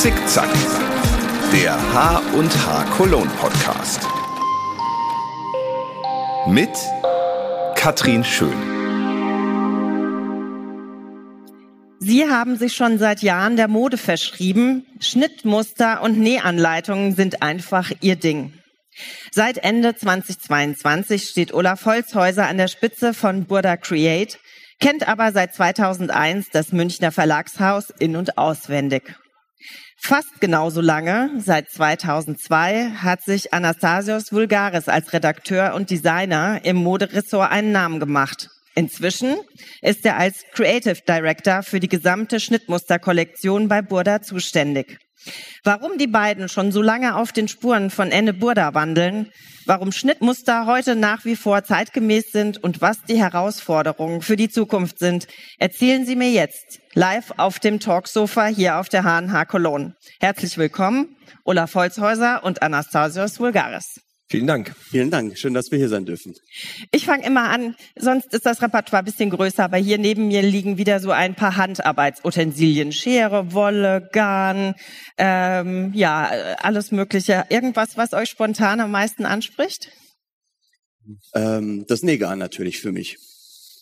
Zickzack, der H und H Cologne Podcast. Mit Katrin Schön. Sie haben sich schon seit Jahren der Mode verschrieben. Schnittmuster und Nähanleitungen sind einfach Ihr Ding. Seit Ende 2022 steht Olaf Holzhäuser an der Spitze von Burda Create, kennt aber seit 2001 das Münchner Verlagshaus in- und auswendig. Fast genauso lange, seit 2002, hat sich Anastasios Vulgaris als Redakteur und Designer im Moderessort einen Namen gemacht. Inzwischen ist er als Creative Director für die gesamte Schnittmusterkollektion bei Burda zuständig. Warum die beiden schon so lange auf den Spuren von Enne Burda wandeln, warum Schnittmuster heute nach wie vor zeitgemäß sind und was die Herausforderungen für die Zukunft sind, erzählen Sie mir jetzt live auf dem Talksofa hier auf der HNH Cologne. Herzlich willkommen, Olaf Holzhäuser und Anastasios Vulgaris. Vielen Dank. Vielen Dank. Schön, dass wir hier sein dürfen. Ich fange immer an, sonst ist das Repertoire ein bisschen größer, aber hier neben mir liegen wieder so ein paar Handarbeitsutensilien. Schere, Wolle, Garn, ähm, ja, alles Mögliche. Irgendwas, was euch spontan am meisten anspricht? Ähm, das Negan natürlich für mich.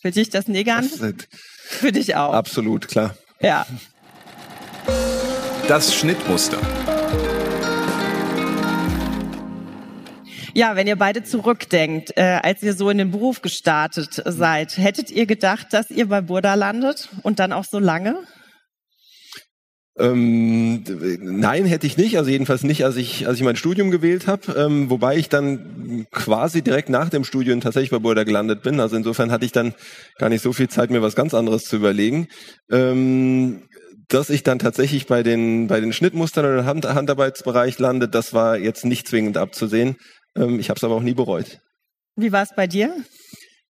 Für dich das Negan? Das für dich auch. Absolut, klar. Ja. Das Schnittmuster. Ja, wenn ihr beide zurückdenkt, äh, als ihr so in den Beruf gestartet seid, hättet ihr gedacht, dass ihr bei Burda landet und dann auch so lange? Ähm, nein, hätte ich nicht. Also jedenfalls nicht, als ich, als ich mein Studium gewählt habe. Ähm, wobei ich dann quasi direkt nach dem Studium tatsächlich bei Burda gelandet bin. Also insofern hatte ich dann gar nicht so viel Zeit, mir was ganz anderes zu überlegen. Ähm, dass ich dann tatsächlich bei den, bei den Schnittmustern oder Hand, Handarbeitsbereich lande, das war jetzt nicht zwingend abzusehen. Ähm, ich habe es aber auch nie bereut. Wie war es bei dir?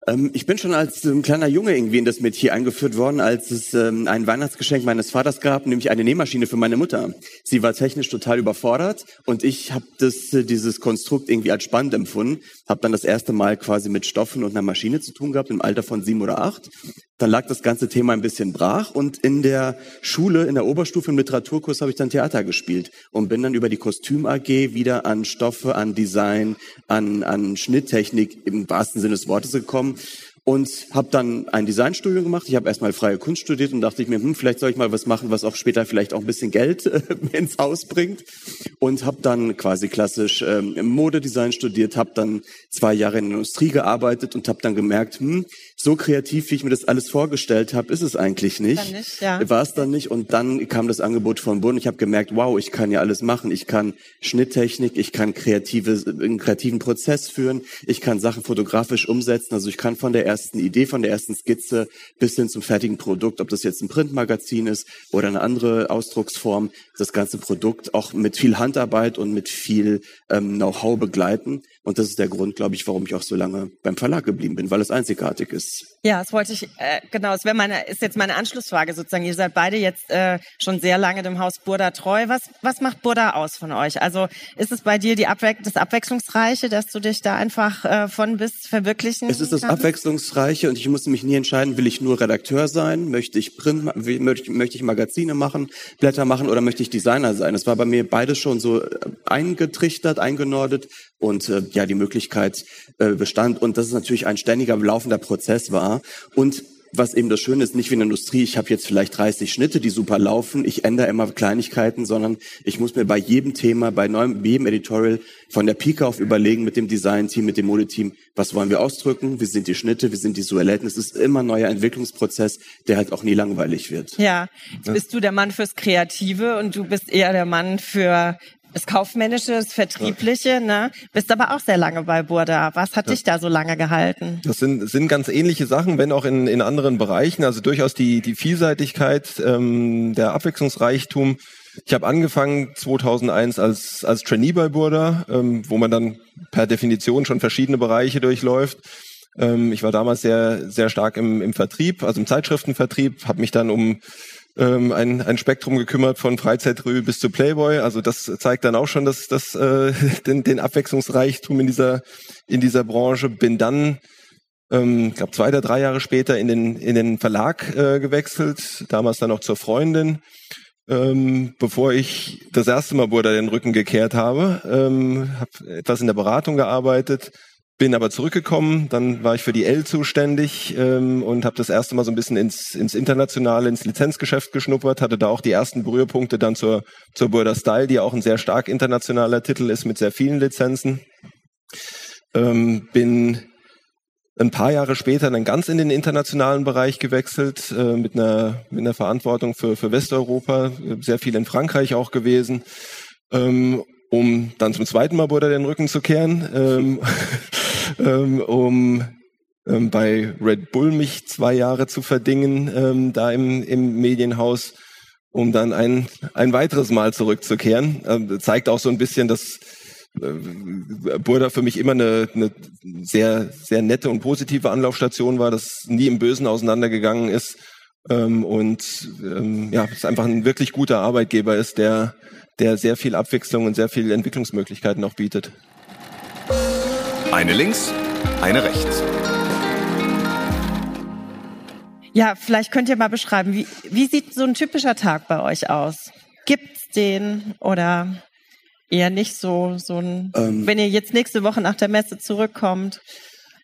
Ähm, ich bin schon als ähm, kleiner Junge irgendwie in das Metier eingeführt worden, als es ähm, ein Weihnachtsgeschenk meines Vaters gab, nämlich eine Nähmaschine für meine Mutter. Sie war technisch total überfordert und ich habe das äh, dieses Konstrukt irgendwie als spannend empfunden. Habe dann das erste Mal quasi mit Stoffen und einer Maschine zu tun gehabt im Alter von sieben oder acht. Dann lag das ganze Thema ein bisschen brach und in der Schule, in der Oberstufe im Literaturkurs habe ich dann Theater gespielt und bin dann über die Kostüm AG wieder an Stoffe, an Design, an, an Schnitttechnik im wahrsten Sinne des Wortes gekommen und habe dann ein Designstudium gemacht. Ich habe erstmal freie Kunst studiert und dachte ich mir, hm, vielleicht soll ich mal was machen, was auch später vielleicht auch ein bisschen Geld äh, ins Haus bringt. Und habe dann quasi klassisch ähm, Modedesign studiert, habe dann zwei Jahre in der Industrie gearbeitet und habe dann gemerkt, hm, so kreativ, wie ich mir das alles vorgestellt habe, ist es eigentlich nicht. nicht ja. War es dann nicht. Und dann kam das Angebot von Bund. Ich habe gemerkt, wow, ich kann ja alles machen. Ich kann Schnitttechnik, ich kann kreative, einen kreativen Prozess führen, ich kann Sachen fotografisch umsetzen. Also ich kann von der ersten Idee, von der ersten Skizze bis hin zum fertigen Produkt, ob das jetzt ein Printmagazin ist oder eine andere Ausdrucksform, das ganze Produkt auch mit viel Handarbeit und mit viel ähm, Know-how begleiten. Und das ist der Grund, glaube ich, warum ich auch so lange beim Verlag geblieben bin, weil es einzigartig ist. Ja, das wollte ich, äh, genau, das wäre meine, ist jetzt meine Anschlussfrage sozusagen. Ihr seid beide jetzt äh, schon sehr lange dem Haus Burda treu. Was, was macht Burda aus von euch? Also ist es bei dir die Abwe das Abwechslungsreiche, dass du dich da einfach äh, von bis verwirklichen Es ist das kannst? Abwechslungsreiche und ich musste mich nie entscheiden, will ich nur Redakteur sein, möchte ich Print, möchte, möchte ich Magazine machen, Blätter machen oder möchte ich Designer sein. Es war bei mir beides schon so äh, eingetrichtert, eingenordet und äh, ja, die Möglichkeit äh, bestand und dass es natürlich ein ständiger laufender Prozess war und was eben das Schöne ist, nicht wie in der Industrie, ich habe jetzt vielleicht 30 Schnitte, die super laufen, ich ändere immer Kleinigkeiten, sondern ich muss mir bei jedem Thema, bei neuem, jedem Editorial von der Pike auf überlegen mit dem Design-Team, mit dem Modeteam, was wollen wir ausdrücken, wie sind die Schnitte, wie sind die Visuellen. Es ist immer ein neuer Entwicklungsprozess, der halt auch nie langweilig wird. Ja, jetzt bist du der Mann fürs Kreative und du bist eher der Mann für das Kaufmännische, das Vertriebliche, ne? Bist aber auch sehr lange bei Burda. Was hat dich da so lange gehalten? Das sind, sind ganz ähnliche Sachen, wenn auch in, in anderen Bereichen. Also durchaus die, die Vielseitigkeit, ähm, der Abwechslungsreichtum. Ich habe angefangen 2001 als, als Trainee bei Burda, ähm, wo man dann per Definition schon verschiedene Bereiche durchläuft. Ähm, ich war damals sehr, sehr stark im, im Vertrieb, also im Zeitschriftenvertrieb, habe mich dann um ähm, ein, ein Spektrum gekümmert von Freizeitrü bis zu Playboy. Also das zeigt dann auch schon das, das, äh, den, den Abwechslungsreichtum in dieser, in dieser Branche. Bin dann, ähm, glaube, zwei oder drei Jahre später in den, in den Verlag äh, gewechselt, damals dann auch zur Freundin. ähm, bevor ich das erste Mal Burda den Rücken gekehrt habe. Ähm, habe etwas in der Beratung gearbeitet, bin aber zurückgekommen, dann war ich für die L zuständig ähm, und habe das erste Mal so ein bisschen ins, ins internationale, ins Lizenzgeschäft geschnuppert, hatte da auch die ersten Berührpunkte dann zur, zur Burda Style, die auch ein sehr stark internationaler Titel ist mit sehr vielen Lizenzen. Ähm, bin ein paar Jahre später dann ganz in den internationalen Bereich gewechselt, äh, mit, einer, mit einer Verantwortung für, für Westeuropa, sehr viel in Frankreich auch gewesen. Ähm, um dann zum zweiten Mal Buddha den Rücken zu kehren, ähm, ähm, um ähm, bei Red Bull mich zwei Jahre zu verdingen, ähm, da im, im Medienhaus, um dann ein, ein weiteres Mal zurückzukehren. Ähm, zeigt auch so ein bisschen, dass äh, Burda für mich immer eine, eine sehr, sehr nette und positive Anlaufstation war, das nie im Bösen auseinandergegangen ist. Ähm, und ähm, ja, es einfach ein wirklich guter Arbeitgeber ist, der der sehr viel Abwechslung und sehr viele Entwicklungsmöglichkeiten auch bietet. Eine links, eine rechts. Ja, vielleicht könnt ihr mal beschreiben, wie, wie sieht so ein typischer Tag bei euch aus? Gibt's den oder eher nicht so, so ein, ähm, wenn ihr jetzt nächste Woche nach der Messe zurückkommt?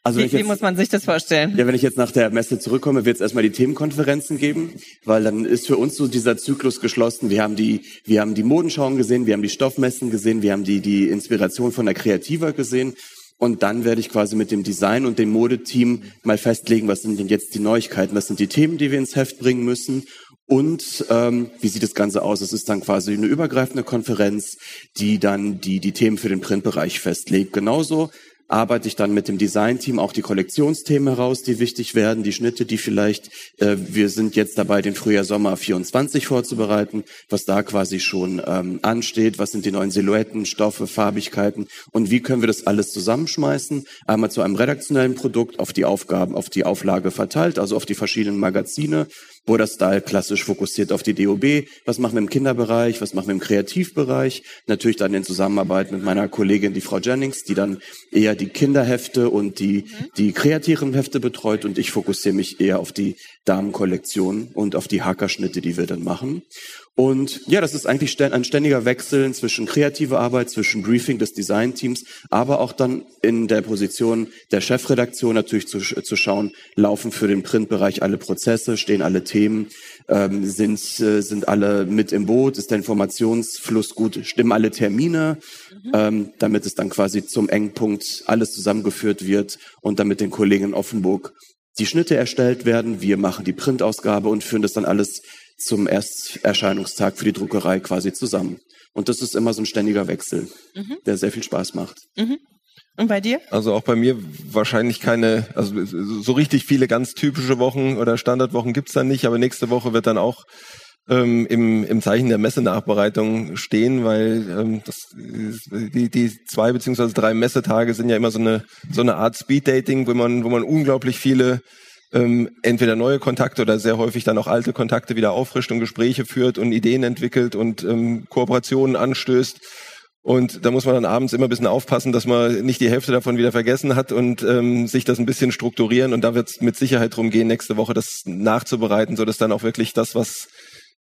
Also wie, jetzt, wie muss man sich das vorstellen? Ja, wenn ich jetzt nach der Messe zurückkomme, wird es erstmal die Themenkonferenzen geben, weil dann ist für uns so dieser Zyklus geschlossen. Wir haben die, wir haben die Modenschauen gesehen, wir haben die Stoffmessen gesehen, wir haben die, die Inspiration von der Kreativer gesehen. Und dann werde ich quasi mit dem Design und dem Modeteam mal festlegen, was sind denn jetzt die Neuigkeiten, was sind die Themen, die wir ins Heft bringen müssen und ähm, wie sieht das Ganze aus? Es ist dann quasi eine übergreifende Konferenz, die dann die, die Themen für den Printbereich festlegt. Genauso arbeite ich dann mit dem Designteam auch die Kollektionsthemen heraus, die wichtig werden, die Schnitte, die vielleicht, äh, wir sind jetzt dabei, den Frühjahr Sommer 24 vorzubereiten, was da quasi schon ähm, ansteht, was sind die neuen Silhouetten, Stoffe, Farbigkeiten? Und wie können wir das alles zusammenschmeißen, einmal zu einem redaktionellen Produkt auf die Aufgaben, auf die Auflage verteilt, also auf die verschiedenen Magazine Border Style klassisch fokussiert auf die DOB. Was machen wir im Kinderbereich? Was machen wir im Kreativbereich? Natürlich dann in Zusammenarbeit mit meiner Kollegin, die Frau Jennings, die dann eher die Kinderhefte und die, die kreativen Hefte betreut und ich fokussiere mich eher auf die Damenkollektion und auf die Hackerschnitte, die wir dann machen. Und ja, das ist eigentlich ein ständiger Wechsel zwischen kreativer Arbeit, zwischen Briefing des Designteams, aber auch dann in der Position der Chefredaktion natürlich zu, zu schauen, laufen für den Printbereich alle Prozesse, stehen alle Themen, ähm, sind, äh, sind alle mit im Boot, ist der Informationsfluss gut, stimmen alle Termine, mhm. ähm, damit es dann quasi zum Engpunkt alles zusammengeführt wird und damit den Kollegen in Offenburg die Schnitte erstellt werden. Wir machen die Printausgabe und führen das dann alles zum Ersterscheinungstag für die Druckerei quasi zusammen. Und das ist immer so ein ständiger Wechsel, mhm. der sehr viel Spaß macht. Mhm. Und bei dir? Also auch bei mir wahrscheinlich keine, also so richtig viele ganz typische Wochen oder Standardwochen gibt's dann nicht, aber nächste Woche wird dann auch ähm, im, im Zeichen der Messenachbereitung stehen, weil ähm, das, die, die zwei beziehungsweise drei Messetage sind ja immer so eine so eine Art Speed-Dating, wo man, wo man unglaublich viele ähm, entweder neue Kontakte oder sehr häufig dann auch alte Kontakte wieder auffrischt und Gespräche führt und Ideen entwickelt und ähm, Kooperationen anstößt. Und da muss man dann abends immer ein bisschen aufpassen, dass man nicht die Hälfte davon wieder vergessen hat und ähm, sich das ein bisschen strukturieren. Und da wird es mit Sicherheit drum gehen, nächste Woche das nachzubereiten, so dann auch wirklich das, was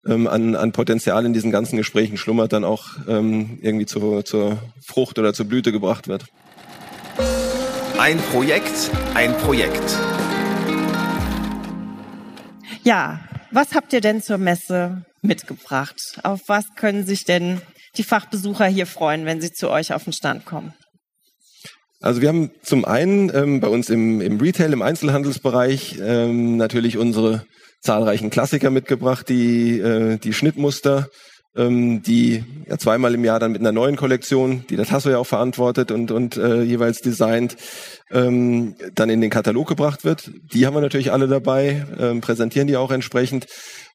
ähm, an, an Potenzial in diesen ganzen Gesprächen schlummert, dann auch ähm, irgendwie zu, zur Frucht oder zur Blüte gebracht wird. Ein Projekt, ein Projekt. Ja, was habt ihr denn zur Messe mitgebracht? Auf was können sich denn die Fachbesucher hier freuen, wenn sie zu euch auf den Stand kommen? Also wir haben zum einen ähm, bei uns im, im Retail, im Einzelhandelsbereich ähm, natürlich unsere zahlreichen Klassiker mitgebracht, die, äh, die Schnittmuster, ähm, die ja zweimal im Jahr dann mit einer neuen Kollektion, die der Tasso ja auch verantwortet und, und äh, jeweils designt, ähm, dann in den Katalog gebracht wird. Die haben wir natürlich alle dabei, ähm, präsentieren die auch entsprechend.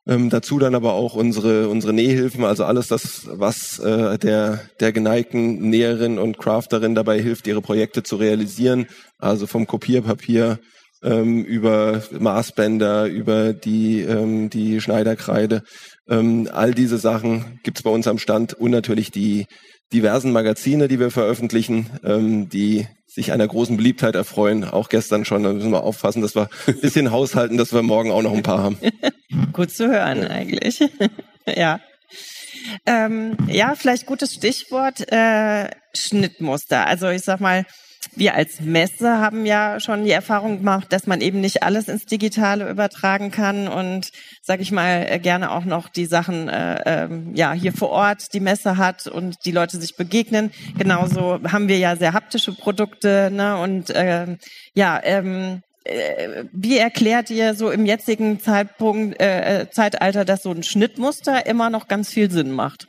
Ähm, dazu dann aber auch unsere unsere Nähhilfen, also alles das, was äh, der der geneigten Näherin und Crafterin dabei hilft, ihre Projekte zu realisieren. Also vom Kopierpapier ähm, über Maßbänder, über die ähm, die Schneiderkreide ähm, all diese Sachen gibt's bei uns am Stand und natürlich die diversen Magazine, die wir veröffentlichen, ähm, die sich einer großen Beliebtheit erfreuen. Auch gestern schon. Da müssen wir aufpassen, dass wir ein bisschen haushalten, dass wir morgen auch noch ein paar haben. Gut zu hören eigentlich. ja. Ähm, ja, vielleicht gutes Stichwort äh, Schnittmuster. Also ich sag mal, wir als Messe haben ja schon die Erfahrung gemacht, dass man eben nicht alles ins Digitale übertragen kann und, sage ich mal, äh, gerne auch noch die Sachen äh, äh, ja hier vor Ort die Messe hat und die Leute sich begegnen. Genauso haben wir ja sehr haptische Produkte ne? und äh, ja. Ähm, äh, wie erklärt ihr so im jetzigen Zeitpunkt, äh, äh, Zeitalter, dass so ein Schnittmuster immer noch ganz viel Sinn macht?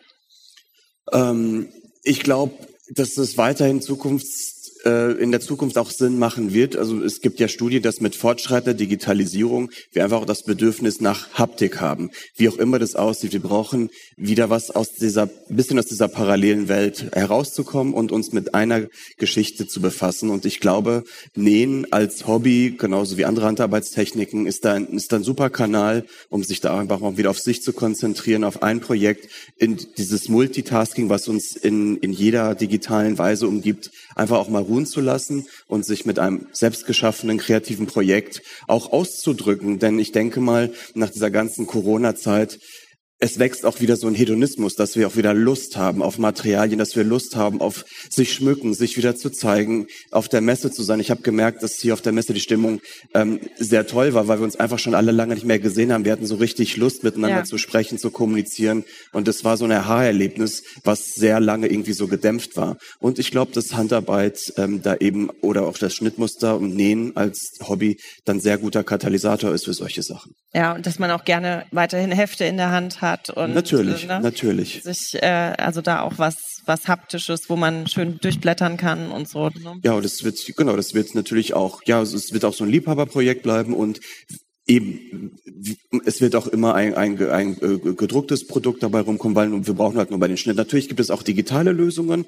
Ähm, ich glaube, dass es weiterhin Zukunfts äh, in der Zukunft auch Sinn machen wird. Also es gibt ja Studien, dass mit fortschreitender Digitalisierung wir einfach auch das Bedürfnis nach Haptik haben. Wie auch immer das aussieht, wir brauchen wieder was aus dieser, bisschen aus dieser parallelen Welt herauszukommen und uns mit einer Geschichte zu befassen. Und ich glaube, Nähen als Hobby, genauso wie andere Handarbeitstechniken, ist da ein, ist da ein super Kanal, um sich da einfach auch wieder auf sich zu konzentrieren, auf ein Projekt, in dieses Multitasking, was uns in, in jeder digitalen Weise umgibt, einfach auch mal ruhen zu lassen und sich mit einem selbstgeschaffenen kreativen Projekt auch auszudrücken. Denn ich denke mal, nach dieser ganzen Corona-Zeit es wächst auch wieder so ein Hedonismus, dass wir auch wieder Lust haben auf Materialien, dass wir Lust haben auf sich schmücken, sich wieder zu zeigen, auf der Messe zu sein. Ich habe gemerkt, dass hier auf der Messe die Stimmung ähm, sehr toll war, weil wir uns einfach schon alle lange nicht mehr gesehen haben. Wir hatten so richtig Lust, miteinander ja. zu sprechen, zu kommunizieren. Und es war so ein Aha-Erlebnis, was sehr lange irgendwie so gedämpft war. Und ich glaube, dass Handarbeit ähm, da eben oder auch das Schnittmuster und Nähen als Hobby dann sehr guter Katalysator ist für solche Sachen. Ja, und dass man auch gerne weiterhin Hefte in der Hand hat hat und natürlich, ne, natürlich sich äh, also da auch was was haptisches, wo man schön durchblättern kann und so. Ne? Ja, und das wird genau, das wird natürlich auch ja, es wird auch so ein Liebhaberprojekt bleiben und eben, es wird auch immer ein, ein, ein, äh, gedrucktes Produkt dabei rumkommen, weil wir brauchen halt nur bei den Schnitt. Natürlich gibt es auch digitale Lösungen,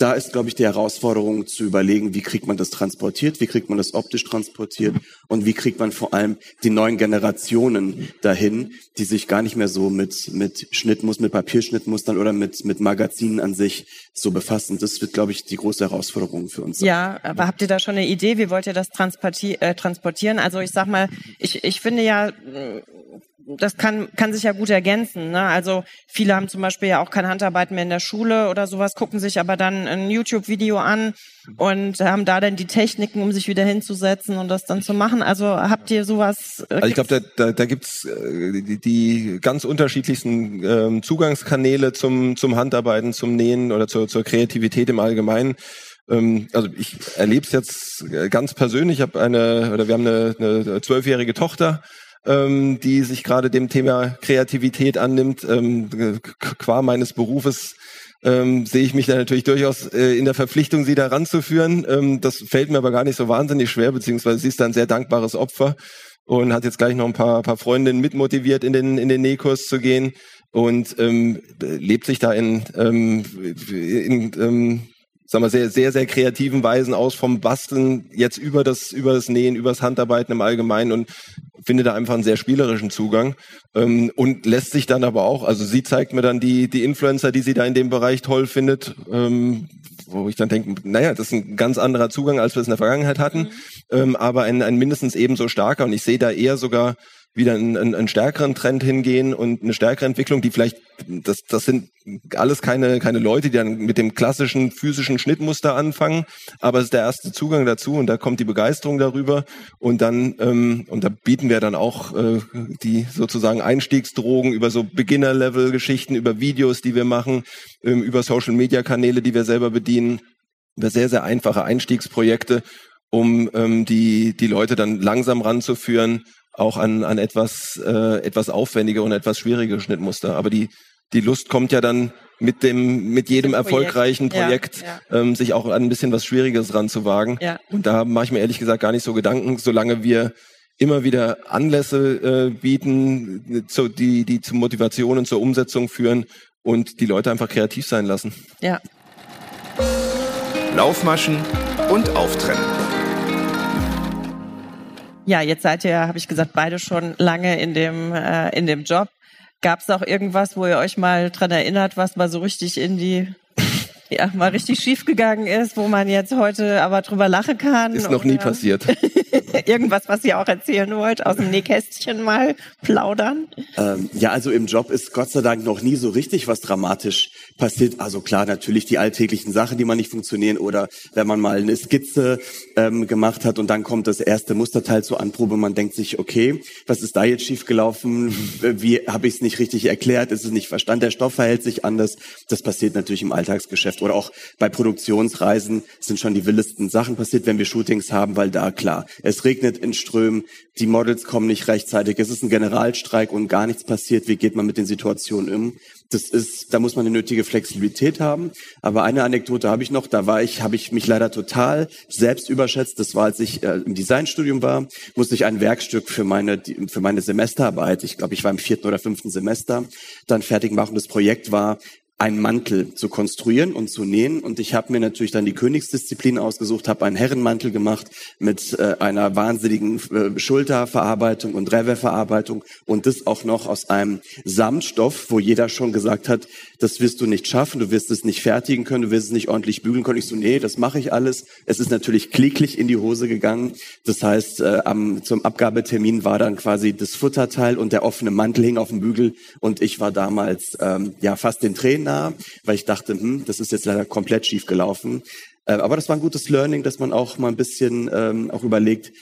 da ist, glaube ich, die Herausforderung zu überlegen, wie kriegt man das transportiert, wie kriegt man das optisch transportiert und wie kriegt man vor allem die neuen Generationen dahin, die sich gar nicht mehr so mit, mit Schnittmustern, mit Papierschnittmustern oder mit, mit Magazinen an sich so befassen. Das wird, glaube ich, die große Herausforderung für uns. Ja, aber habt ihr da schon eine Idee? Wie wollt ihr das äh, transportieren? Also ich sag mal, ich, ich finde ja, das kann, kann sich ja gut ergänzen. Ne? Also viele haben zum Beispiel ja auch keine Handarbeit mehr in der Schule oder sowas, gucken sich aber dann ein YouTube-Video an und haben da dann die Techniken, um sich wieder hinzusetzen und das dann zu machen. Also habt ihr sowas? Äh, also ich glaube, da, da, da gibt's äh, die, die ganz unterschiedlichsten ähm, Zugangskanäle zum, zum Handarbeiten, zum Nähen oder zur, zur Kreativität im Allgemeinen ähm, also ich erlebe es jetzt ganz persönlich. Ich habe eine oder wir haben eine zwölfjährige Tochter ähm, die sich gerade dem Thema Kreativität annimmt. Ähm, qua meines Berufes ähm, sehe ich mich da natürlich durchaus äh, in der Verpflichtung, sie da ranzuführen. Ähm, das fällt mir aber gar nicht so wahnsinnig schwer, beziehungsweise sie ist da ein sehr dankbares Opfer und hat jetzt gleich noch ein paar, paar Freundinnen mitmotiviert, in den, in den Nähkurs zu gehen und ähm, lebt sich da in, ähm, in ähm, sagen wir, sehr, sehr, sehr kreativen Weisen aus vom Basteln jetzt über das, über das Nähen, über das Handarbeiten im Allgemeinen und finde da einfach einen sehr spielerischen Zugang ähm, und lässt sich dann aber auch, also sie zeigt mir dann die, die Influencer, die sie da in dem Bereich toll findet, ähm, wo ich dann denke, naja, das ist ein ganz anderer Zugang, als wir es in der Vergangenheit hatten, mhm. ähm, aber ein, ein mindestens ebenso starker und ich sehe da eher sogar wieder einen, einen, stärkeren Trend hingehen und eine stärkere Entwicklung, die vielleicht, das, das sind alles keine, keine Leute, die dann mit dem klassischen physischen Schnittmuster anfangen, aber es ist der erste Zugang dazu und da kommt die Begeisterung darüber und dann, ähm, und da bieten wir dann auch äh, die sozusagen Einstiegsdrogen über so Beginner-Level-Geschichten, über Videos, die wir machen, ähm, über Social-Media-Kanäle, die wir selber bedienen, über sehr, sehr einfache Einstiegsprojekte, um ähm, die, die Leute dann langsam ranzuführen auch an, an etwas, äh, etwas aufwendige und etwas schwierige Schnittmuster. Aber die, die Lust kommt ja dann mit dem, mit jedem Projekt. erfolgreichen Projekt, ja, ja. Ähm, sich auch an ein bisschen was Schwieriges ranzuwagen. Ja. Und da mache ich mir ehrlich gesagt gar nicht so Gedanken, solange wir immer wieder Anlässe äh, bieten, zu, die, die zur Motivation und zur Umsetzung führen und die Leute einfach kreativ sein lassen. Ja. Laufmaschen und Auftrennen. Ja, jetzt seid ihr, habe ich gesagt, beide schon lange in dem, äh, in dem Job. Gab es auch irgendwas, wo ihr euch mal dran erinnert, was mal so richtig in die ja, mal richtig schief gegangen ist, wo man jetzt heute aber drüber lachen kann. Ist noch nie passiert. Irgendwas, was ihr auch erzählen wollt, aus dem Nähkästchen mal plaudern? Ähm, ja, also im Job ist Gott sei Dank noch nie so richtig was dramatisch passiert. Also klar, natürlich die alltäglichen Sachen, die man nicht funktionieren oder wenn man mal eine Skizze ähm, gemacht hat und dann kommt das erste Musterteil zur Anprobe, man denkt sich, okay, was ist da jetzt schiefgelaufen? Wie habe ich es nicht richtig erklärt? Ist es nicht verstanden? Der Stoff verhält sich anders. Das passiert natürlich im Alltagsgeschäft oder auch bei Produktionsreisen sind schon die wildesten Sachen passiert, wenn wir Shootings haben, weil da klar, es regnet in Strömen, die Models kommen nicht rechtzeitig, es ist ein Generalstreik und gar nichts passiert. Wie geht man mit den Situationen um? Das ist, da muss man eine nötige Flexibilität haben. Aber eine Anekdote habe ich noch. Da war ich, habe ich mich leider total selbst überschätzt. Das war, als ich äh, im Designstudium war, musste ich ein Werkstück für meine für meine Semesterarbeit. Ich glaube, ich war im vierten oder fünften Semester. Dann fertig machen. Das Projekt war einen Mantel zu konstruieren und zu nähen. Und ich habe mir natürlich dann die Königsdisziplin ausgesucht, habe einen Herrenmantel gemacht mit äh, einer wahnsinnigen äh, Schulterverarbeitung und Rewe-Verarbeitung und das auch noch aus einem Samtstoff, wo jeder schon gesagt hat, das wirst du nicht schaffen, du wirst es nicht fertigen können, du wirst es nicht ordentlich bügeln können. Ich so, nee, das mache ich alles. Es ist natürlich kläglich in die Hose gegangen. Das heißt, äh, am, zum Abgabetermin war dann quasi das Futterteil und der offene Mantel hing auf dem Bügel und ich war damals ähm, ja fast den Tränen nah, weil ich dachte, hm, das ist jetzt leider komplett schief gelaufen. Äh, aber das war ein gutes Learning, dass man auch mal ein bisschen ähm, auch überlegt,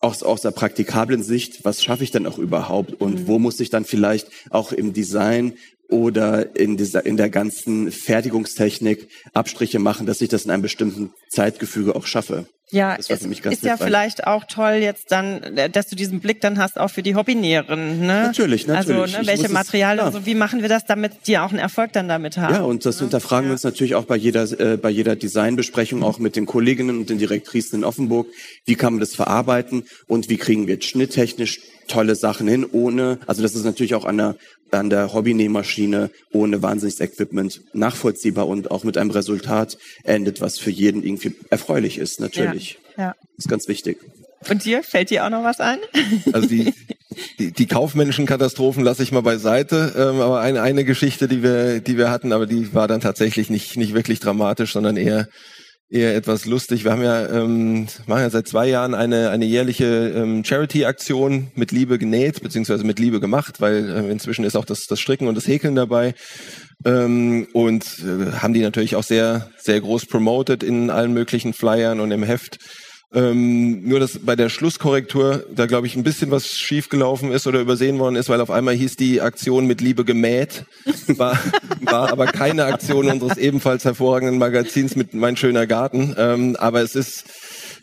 aus, aus der praktikablen Sicht, was schaffe ich denn auch überhaupt und mhm. wo muss ich dann vielleicht auch im Design oder in, dieser, in der ganzen Fertigungstechnik Abstriche machen, dass ich das in einem bestimmten Zeitgefüge auch schaffe. Ja, es ist ja vielleicht auch toll jetzt dann, dass du diesen Blick dann hast auch für die Hobbynäherinnen. Ne? Natürlich, natürlich. Also ne, welche Materialien, so, wie machen wir das, damit die auch einen Erfolg dann damit haben? Ja, und das ne? hinterfragen ja. wir uns natürlich auch bei jeder, äh, bei jeder Designbesprechung, auch mit den Kolleginnen und den Direktrisen in Offenburg. Wie kann man das verarbeiten und wie kriegen wir schnitttechnisch tolle Sachen hin, ohne, also das ist natürlich auch an der, an der Hobbynähmaschine ohne wahnsinniges Equipment nachvollziehbar und auch mit einem Resultat endet, was für jeden irgendwie erfreulich ist, natürlich. Ja, ja. Ist ganz wichtig. Und dir, fällt dir auch noch was ein? Also die, die, die kaufmännischen Katastrophen lasse ich mal beiseite, ähm, aber eine, eine Geschichte, die wir, die wir hatten, aber die war dann tatsächlich nicht, nicht wirklich dramatisch, sondern eher eher etwas lustig. Wir haben ja, ähm, machen ja seit zwei Jahren eine, eine jährliche ähm, Charity-Aktion mit Liebe genäht, beziehungsweise mit Liebe gemacht, weil äh, inzwischen ist auch das, das Stricken und das Häkeln dabei. Ähm, und äh, haben die natürlich auch sehr, sehr groß promoted in allen möglichen Flyern und im Heft. Ähm, nur, dass bei der Schlusskorrektur da, glaube ich, ein bisschen was schiefgelaufen ist oder übersehen worden ist, weil auf einmal hieß die Aktion mit Liebe gemäht, war, war aber keine Aktion unseres ebenfalls hervorragenden Magazins mit Mein schöner Garten. Ähm, aber es ist,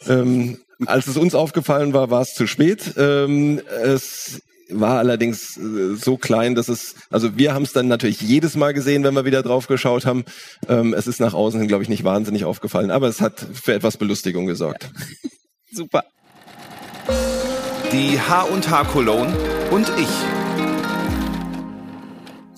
ähm, als es uns aufgefallen war, war es zu spät. Ähm, es war allerdings äh, so klein, dass es, also wir haben es dann natürlich jedes Mal gesehen, wenn wir wieder drauf geschaut haben. Ähm, es ist nach außen hin, glaube ich, nicht wahnsinnig aufgefallen, aber es hat für etwas Belustigung gesorgt. Ja. Super. Die H&H Cologne und ich.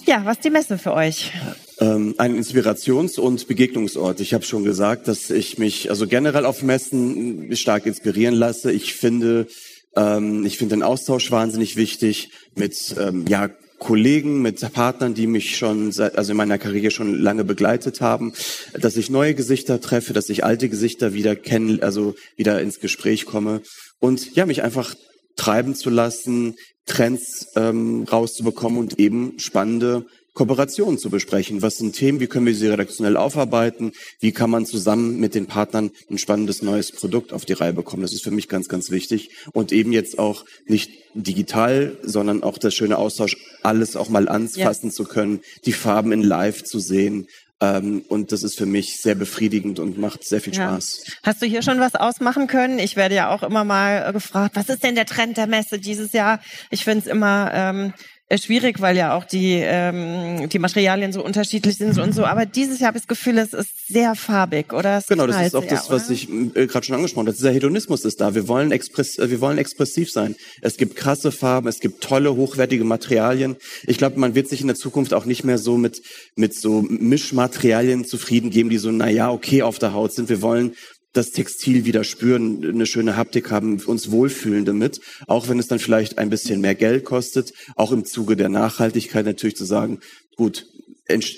Ja, was ist die Messe für euch? Ähm, ein Inspirations- und Begegnungsort. Ich habe schon gesagt, dass ich mich also generell auf Messen stark inspirieren lasse. Ich finde, ähm, ich finde den Austausch wahnsinnig wichtig mit ähm, ja, Kollegen, mit Partnern, die mich schon seit, also in meiner Karriere schon lange begleitet haben, dass ich neue Gesichter treffe, dass ich alte Gesichter wieder kennen, also wieder ins Gespräch komme und ja, mich einfach treiben zu lassen, Trends ähm, rauszubekommen und eben spannende Kooperationen zu besprechen. Was sind Themen? Wie können wir sie redaktionell aufarbeiten? Wie kann man zusammen mit den Partnern ein spannendes neues Produkt auf die Reihe bekommen? Das ist für mich ganz, ganz wichtig. Und eben jetzt auch nicht digital, sondern auch der schöne Austausch, alles auch mal anfassen ja. zu können, die Farben in live zu sehen. Ähm, und das ist für mich sehr befriedigend und macht sehr viel Spaß. Ja. Hast du hier schon was ausmachen können? Ich werde ja auch immer mal gefragt, was ist denn der Trend der Messe dieses Jahr? Ich finde es immer ähm, äh, schwierig, weil ja auch die, ähm, die Materialien so unterschiedlich sind und so. Aber dieses Jahr habe ich das Gefühl, es ist sehr farbig, oder? Es genau, das ist auch sehr, das, was oder? ich äh, gerade schon angesprochen habe. Dieser Hedonismus ist da. Wir wollen, express, äh, wir wollen expressiv sein. Es gibt krasse Farben, es gibt tolle, hochwertige Materialien. Ich glaube, man wird sich in der Zukunft auch nicht mehr so mit, mit so Mischmaterialien zufrieden geben, die so, na ja, okay auf der Haut sind. Wir wollen das Textil wieder spüren, eine schöne Haptik haben, uns wohlfühlen damit, auch wenn es dann vielleicht ein bisschen mehr Geld kostet, auch im Zuge der Nachhaltigkeit natürlich zu sagen, gut,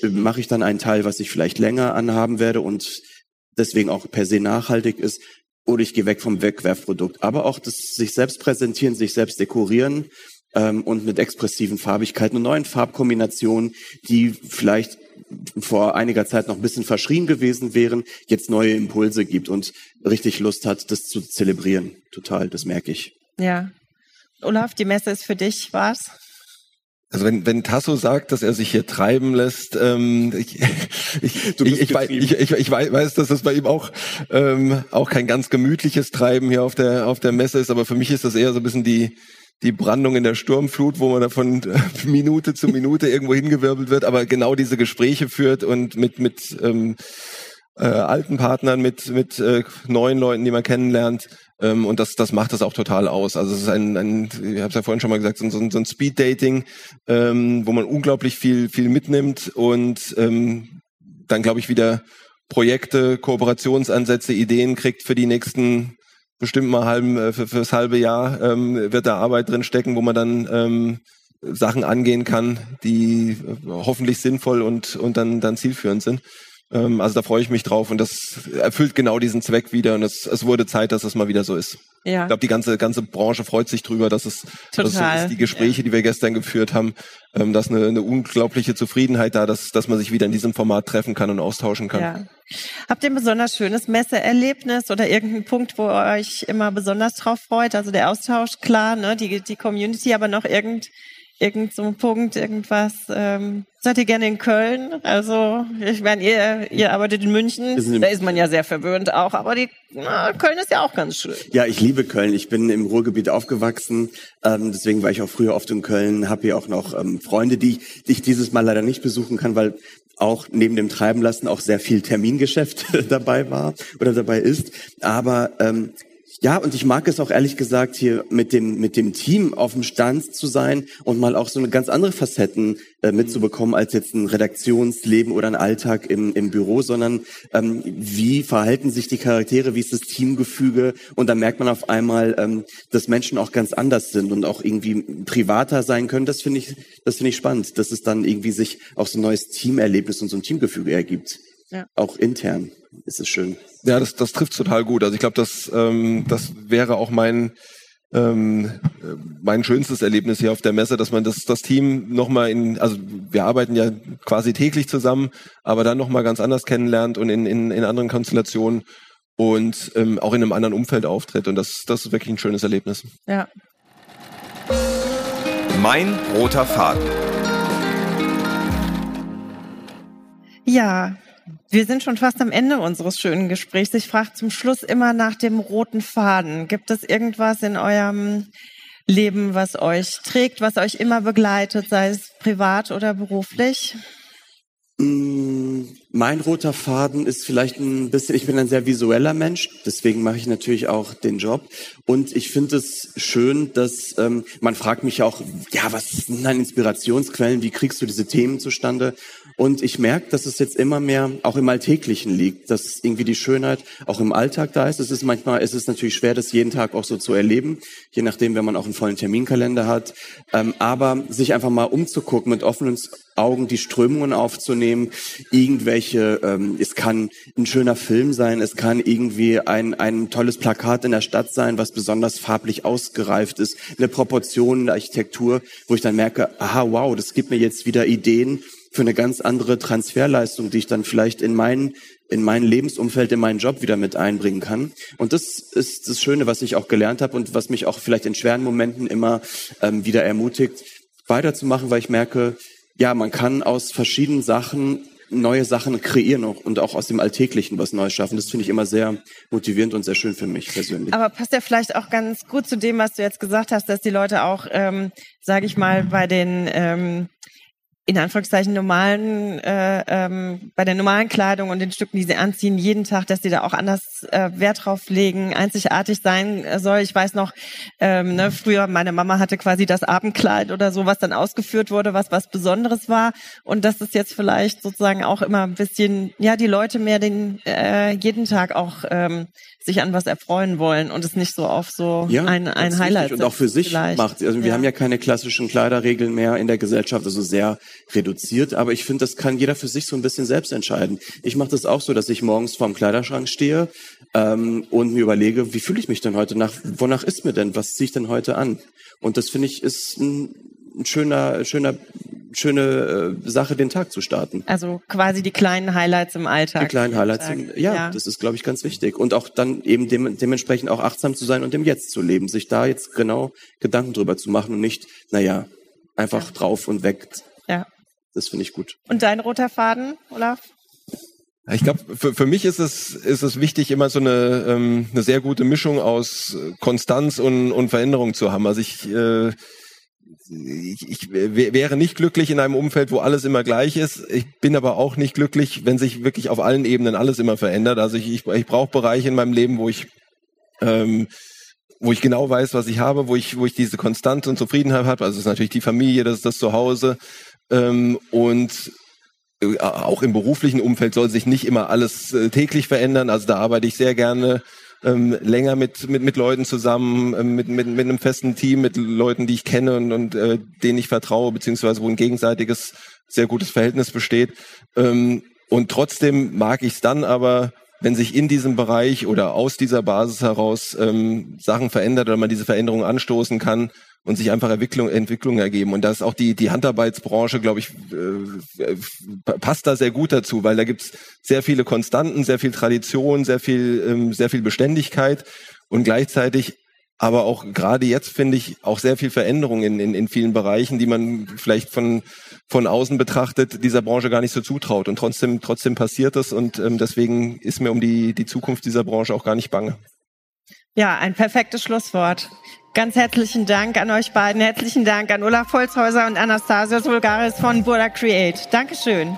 mache ich dann einen Teil, was ich vielleicht länger anhaben werde und deswegen auch per se nachhaltig ist, oder ich gehe weg vom Wegwerfprodukt. Aber auch das sich selbst präsentieren, sich selbst dekorieren ähm, und mit expressiven Farbigkeiten und neuen Farbkombinationen, die vielleicht vor einiger Zeit noch ein bisschen verschrien gewesen wären, jetzt neue Impulse gibt und richtig Lust hat, das zu zelebrieren. Total, das merke ich. Ja. Olaf, die Messe ist für dich was? Also wenn, wenn Tasso sagt, dass er sich hier treiben lässt, ähm, ich, ich, ich, ich, weiß, ich, ich, ich weiß, dass das bei ihm auch, ähm, auch kein ganz gemütliches Treiben hier auf der, auf der Messe ist, aber für mich ist das eher so ein bisschen die, die Brandung in der Sturmflut, wo man da von äh, Minute zu Minute irgendwo hingewirbelt wird, aber genau diese Gespräche führt und mit, mit ähm, äh, alten Partnern, mit, mit äh, neuen Leuten, die man kennenlernt. Ähm, und das, das macht das auch total aus. Also es ist ein, ein ich habe es ja vorhin schon mal gesagt, so, so, so ein Speed-Dating, ähm, wo man unglaublich viel, viel mitnimmt und ähm, dann, glaube ich, wieder Projekte, Kooperationsansätze, Ideen kriegt für die nächsten bestimmt mal halben, äh, für, fürs halbe Jahr ähm, wird da Arbeit drin stecken, wo man dann ähm, Sachen angehen kann, die äh, hoffentlich sinnvoll und, und dann, dann zielführend sind. Ähm, also da freue ich mich drauf und das erfüllt genau diesen Zweck wieder und es, es wurde Zeit, dass es mal wieder so ist. Ja. Ich glaube, die ganze, ganze Branche freut sich drüber, dass es, Total. dass es die Gespräche, ja. die wir gestern geführt haben, ähm, dass eine, eine unglaubliche Zufriedenheit da, dass, dass man sich wieder in diesem Format treffen kann und austauschen kann. Ja. Habt ihr ein besonders schönes Messeerlebnis oder irgendeinen Punkt, wo ihr euch immer besonders drauf freut? Also der Austausch, klar, ne, die, die Community, aber noch irgend irgend so ein Punkt, irgendwas. Ähm, seid ihr gerne in Köln? Also, ich meine, ihr, ihr arbeitet in München, da ist man ja sehr verwöhnt auch, aber die, na, Köln ist ja auch ganz schön. Ja, ich liebe Köln. Ich bin im Ruhrgebiet aufgewachsen, ähm, deswegen war ich auch früher oft in Köln, habe hier auch noch ähm, Freunde, die, die ich dieses Mal leider nicht besuchen kann, weil auch neben dem Treiben lassen auch sehr viel Termingeschäft dabei war oder dabei ist. Aber ähm, ja, und ich mag es auch ehrlich gesagt hier mit dem mit dem Team auf dem Stand zu sein und mal auch so eine ganz andere Facetten äh, mitzubekommen als jetzt ein Redaktionsleben oder ein Alltag im, im Büro, sondern ähm, wie verhalten sich die Charaktere, wie ist das Teamgefüge und da merkt man auf einmal, ähm, dass Menschen auch ganz anders sind und auch irgendwie privater sein können. Das finde ich, das finde ich spannend, dass es dann irgendwie sich auch so ein neues Teamerlebnis und so ein Teamgefüge ergibt, ja. auch intern ist es schön. Ja, das, das trifft total gut. Also ich glaube, das, ähm, das wäre auch mein ähm, mein schönstes Erlebnis hier auf der Messe, dass man das, das Team nochmal in, also wir arbeiten ja quasi täglich zusammen, aber dann nochmal ganz anders kennenlernt und in, in, in anderen Konstellationen und ähm, auch in einem anderen Umfeld auftritt. Und das, das ist wirklich ein schönes Erlebnis. Ja. Mein roter Faden. Ja, wir sind schon fast am Ende unseres schönen Gesprächs. Ich frage zum Schluss immer nach dem roten Faden. Gibt es irgendwas in eurem Leben, was euch trägt, was euch immer begleitet, sei es privat oder beruflich? Mm, mein roter Faden ist vielleicht ein bisschen, ich bin ein sehr visueller Mensch, deswegen mache ich natürlich auch den Job. Und ich finde es schön, dass ähm, man fragt mich auch, ja, was sind deine Inspirationsquellen, wie kriegst du diese Themen zustande? Und ich merke, dass es jetzt immer mehr auch im Alltäglichen liegt, dass irgendwie die Schönheit auch im Alltag da ist. Es ist manchmal, es ist natürlich schwer, das jeden Tag auch so zu erleben, je nachdem, wenn man auch einen vollen Terminkalender hat. Ähm, aber sich einfach mal umzugucken, mit offenen Augen die Strömungen aufzunehmen, irgendwelche, ähm, es kann ein schöner Film sein, es kann irgendwie ein, ein tolles Plakat in der Stadt sein, was besonders farblich ausgereift ist, eine Proportion, eine Architektur, wo ich dann merke, aha, wow, das gibt mir jetzt wieder Ideen, für eine ganz andere Transferleistung, die ich dann vielleicht in mein, in mein Lebensumfeld, in meinen Job wieder mit einbringen kann. Und das ist das Schöne, was ich auch gelernt habe und was mich auch vielleicht in schweren Momenten immer ähm, wieder ermutigt, weiterzumachen, weil ich merke, ja, man kann aus verschiedenen Sachen neue Sachen kreieren und auch aus dem Alltäglichen was Neues schaffen. Das finde ich immer sehr motivierend und sehr schön für mich persönlich. Aber passt ja vielleicht auch ganz gut zu dem, was du jetzt gesagt hast, dass die Leute auch, ähm, sage ich mal, bei den ähm, in Anführungszeichen normalen, äh, ähm, bei der normalen Kleidung und den Stücken, die sie anziehen, jeden Tag, dass sie da auch anders äh, Wert drauf legen, einzigartig sein soll. Ich weiß noch, ähm, ne, früher meine Mama hatte quasi das Abendkleid oder so, was dann ausgeführt wurde, was was Besonderes war. Und das ist jetzt vielleicht sozusagen auch immer ein bisschen, ja, die Leute mehr den äh, jeden Tag auch ähm, sich an was erfreuen wollen und es nicht so auf so ja, ein, ein Highlight und auch für sich vielleicht. macht. Also wir ja. haben ja keine klassischen Kleiderregeln mehr in der Gesellschaft, also sehr reduziert. Aber ich finde, das kann jeder für sich so ein bisschen selbst entscheiden. Ich mache das auch so, dass ich morgens vorm Kleiderschrank stehe ähm, und mir überlege, wie fühle ich mich denn heute nach? Wonach ist mir denn? Was ziehe ich denn heute an? Und das finde ich ist ein, ein schöner, schöner schöne äh, Sache, den Tag zu starten. Also quasi die kleinen Highlights im Alltag. Die kleinen Highlights, im, ja, ja, das ist, glaube ich, ganz wichtig. Und auch dann eben dem, dementsprechend auch achtsam zu sein und im Jetzt zu leben, sich da jetzt genau Gedanken drüber zu machen und nicht, naja, einfach ja. drauf und weg. Ja. Das finde ich gut. Und dein roter Faden, Olaf? Ich glaube, für, für mich ist es, ist es wichtig, immer so eine, ähm, eine sehr gute Mischung aus Konstanz und, und Veränderung zu haben. Also ich äh, ich, ich wäre nicht glücklich in einem Umfeld, wo alles immer gleich ist. Ich bin aber auch nicht glücklich, wenn sich wirklich auf allen Ebenen alles immer verändert. Also ich, ich, ich brauche Bereiche in meinem Leben, wo ich ähm, wo ich genau weiß, was ich habe, wo ich wo ich diese Konstante und Zufriedenheit habe. Also es ist natürlich die Familie, das ist das Zuhause ähm, und äh, auch im beruflichen Umfeld soll sich nicht immer alles äh, täglich verändern. Also da arbeite ich sehr gerne ähm, länger mit, mit, mit Leuten zusammen, ähm, mit, mit, mit einem festen Team, mit Leuten, die ich kenne und, und äh, denen ich vertraue, beziehungsweise wo ein gegenseitiges, sehr gutes Verhältnis besteht. Ähm, und trotzdem mag ich es dann aber, wenn sich in diesem Bereich oder aus dieser Basis heraus ähm, Sachen verändert oder man diese Veränderungen anstoßen kann, und sich einfach Entwicklung, Entwicklung ergeben. Und da ist auch die, die Handarbeitsbranche, glaube ich, äh, passt da sehr gut dazu, weil da gibt's sehr viele Konstanten, sehr viel Tradition, sehr viel, ähm, sehr viel Beständigkeit und gleichzeitig aber auch gerade jetzt finde ich auch sehr viel Veränderung in, in, in vielen Bereichen, die man vielleicht von, von außen betrachtet dieser Branche gar nicht so zutraut. Und trotzdem, trotzdem passiert es und ähm, deswegen ist mir um die, die Zukunft dieser Branche auch gar nicht bange. Ja, ein perfektes Schlusswort. Ganz herzlichen Dank an euch beiden. Herzlichen Dank an Olaf Holzhäuser und Anastasios Vulgaris von Burda Create. Dankeschön.